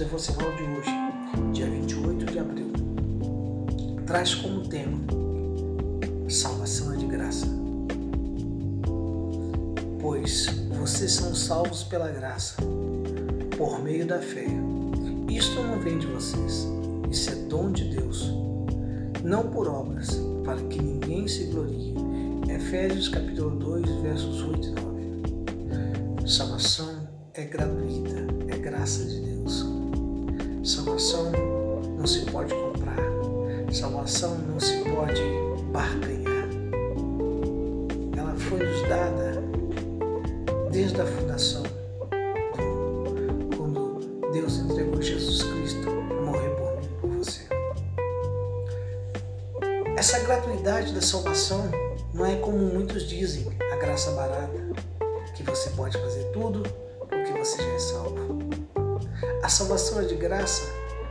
devocional de hoje, dia 28 de abril, traz como tema Salvação é de graça. Pois vocês são salvos pela graça, por meio da fé. Isto não vem de vocês, isso é dom de Deus, não por obras, para que ninguém se glorie. Efésios capítulo 2, versos 8 e 9. Salvação é gratuita, é graça de Deus. Salvação não se pode comprar, salvação não se pode barganhar. Ela foi nos dada desde a fundação do quando Deus entregou Jesus Cristo para morrer por mim por você. Essa gratuidade da salvação não é como muitos dizem, a graça barata, que você pode fazer tudo você já é salvo. A salvação é de graça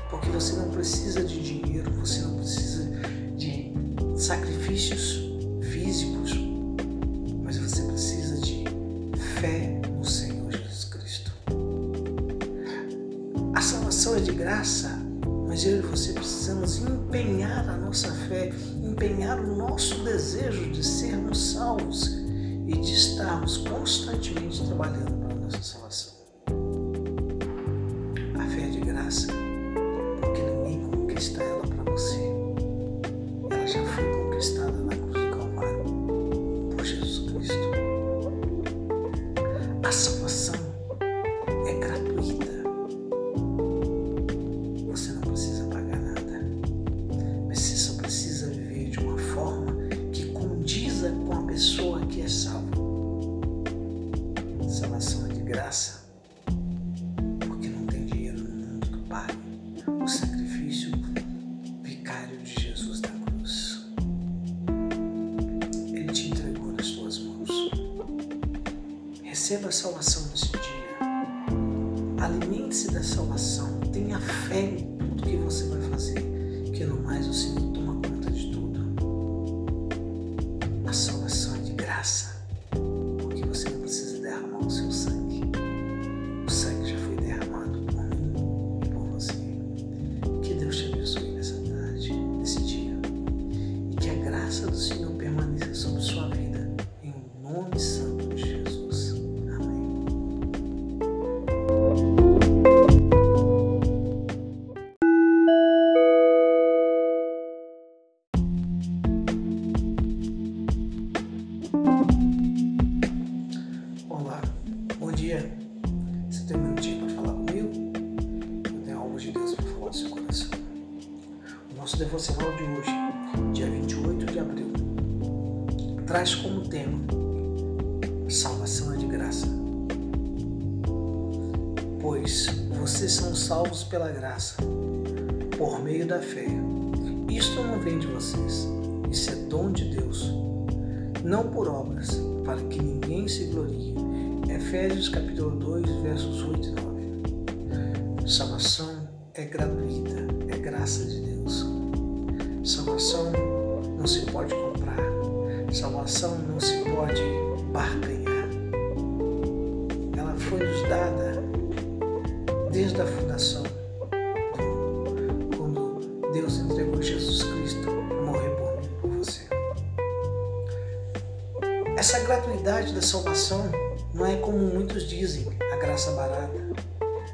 porque você não precisa de dinheiro, você não precisa de sacrifícios físicos, mas você precisa de fé no Senhor Jesus Cristo. A salvação é de graça, mas eu e você precisamos empenhar a nossa fé, empenhar o nosso desejo de sermos salvos e de estarmos constantemente trabalhando para a nossa salvação. A fé é de graça, porque ninguém conquista ela para você. Ela já foi conquistada na cruz do Calvário por Jesus Cristo. A salvação pessoa que é salva. Salvação é de graça, porque não tem dinheiro no mundo que pague o sacrifício vicário de Jesus da cruz. Ele te entregou nas tuas mãos. Receba a salvação nesse dia. Alimente-se da salvação. Tenha fé em tudo que você vai fazer, que no mais o Senhor toma conta de tudo. Nosso devocional de hoje, dia 28 de abril, traz como tema Salvação é de graça. Pois vocês são salvos pela graça, por meio da fé. Isto não vem de vocês, isso é dom de Deus, não por obras, para que ninguém se glorie. Efésios capítulo 2, versos 8 e 9. Salvação é gratuita, é graça de Deus. Salvação não se pode comprar, salvação não se pode barganhar. Ela foi nos dada desde a fundação do quando Deus entregou Jesus Cristo para morrer por mim por você. Essa gratuidade da salvação não é como muitos dizem, a graça barata,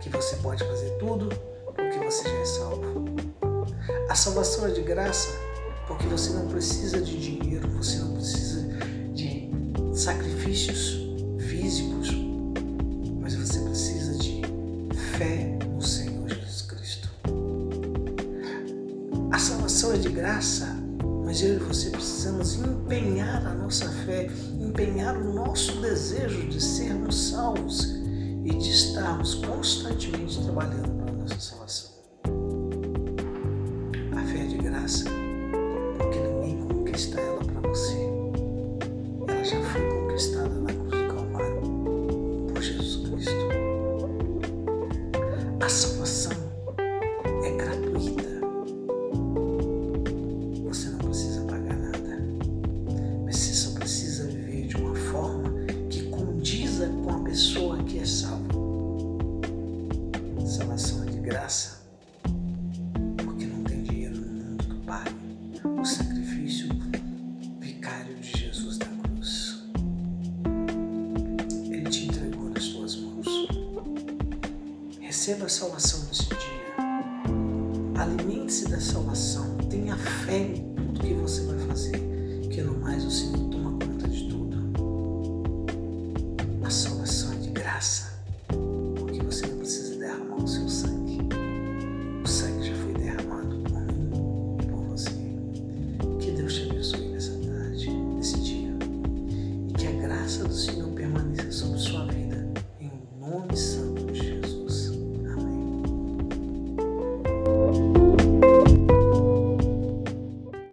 que você pode fazer tudo você já é salvo. A salvação é de graça porque você não precisa de dinheiro, você não precisa de sacrifícios físicos, mas você precisa de fé no Senhor Jesus Cristo. A salvação é de graça, mas eu e você precisamos empenhar a nossa fé, empenhar o nosso desejo de sermos salvos e de estarmos constantemente trabalhando para a nossa salvação. Fé Receba a salvação nesse dia. Alimente-se da salvação. Tenha fé em tudo que você vai fazer, que no mais o Senhor toma conta de tudo. A salvação é de graça, porque você não precisa derramar o seu sangue. O sangue já foi derramado por mim e por você. Que Deus te abençoe nessa tarde, nesse dia, e que a graça do Senhor permaneça sobre sua vida.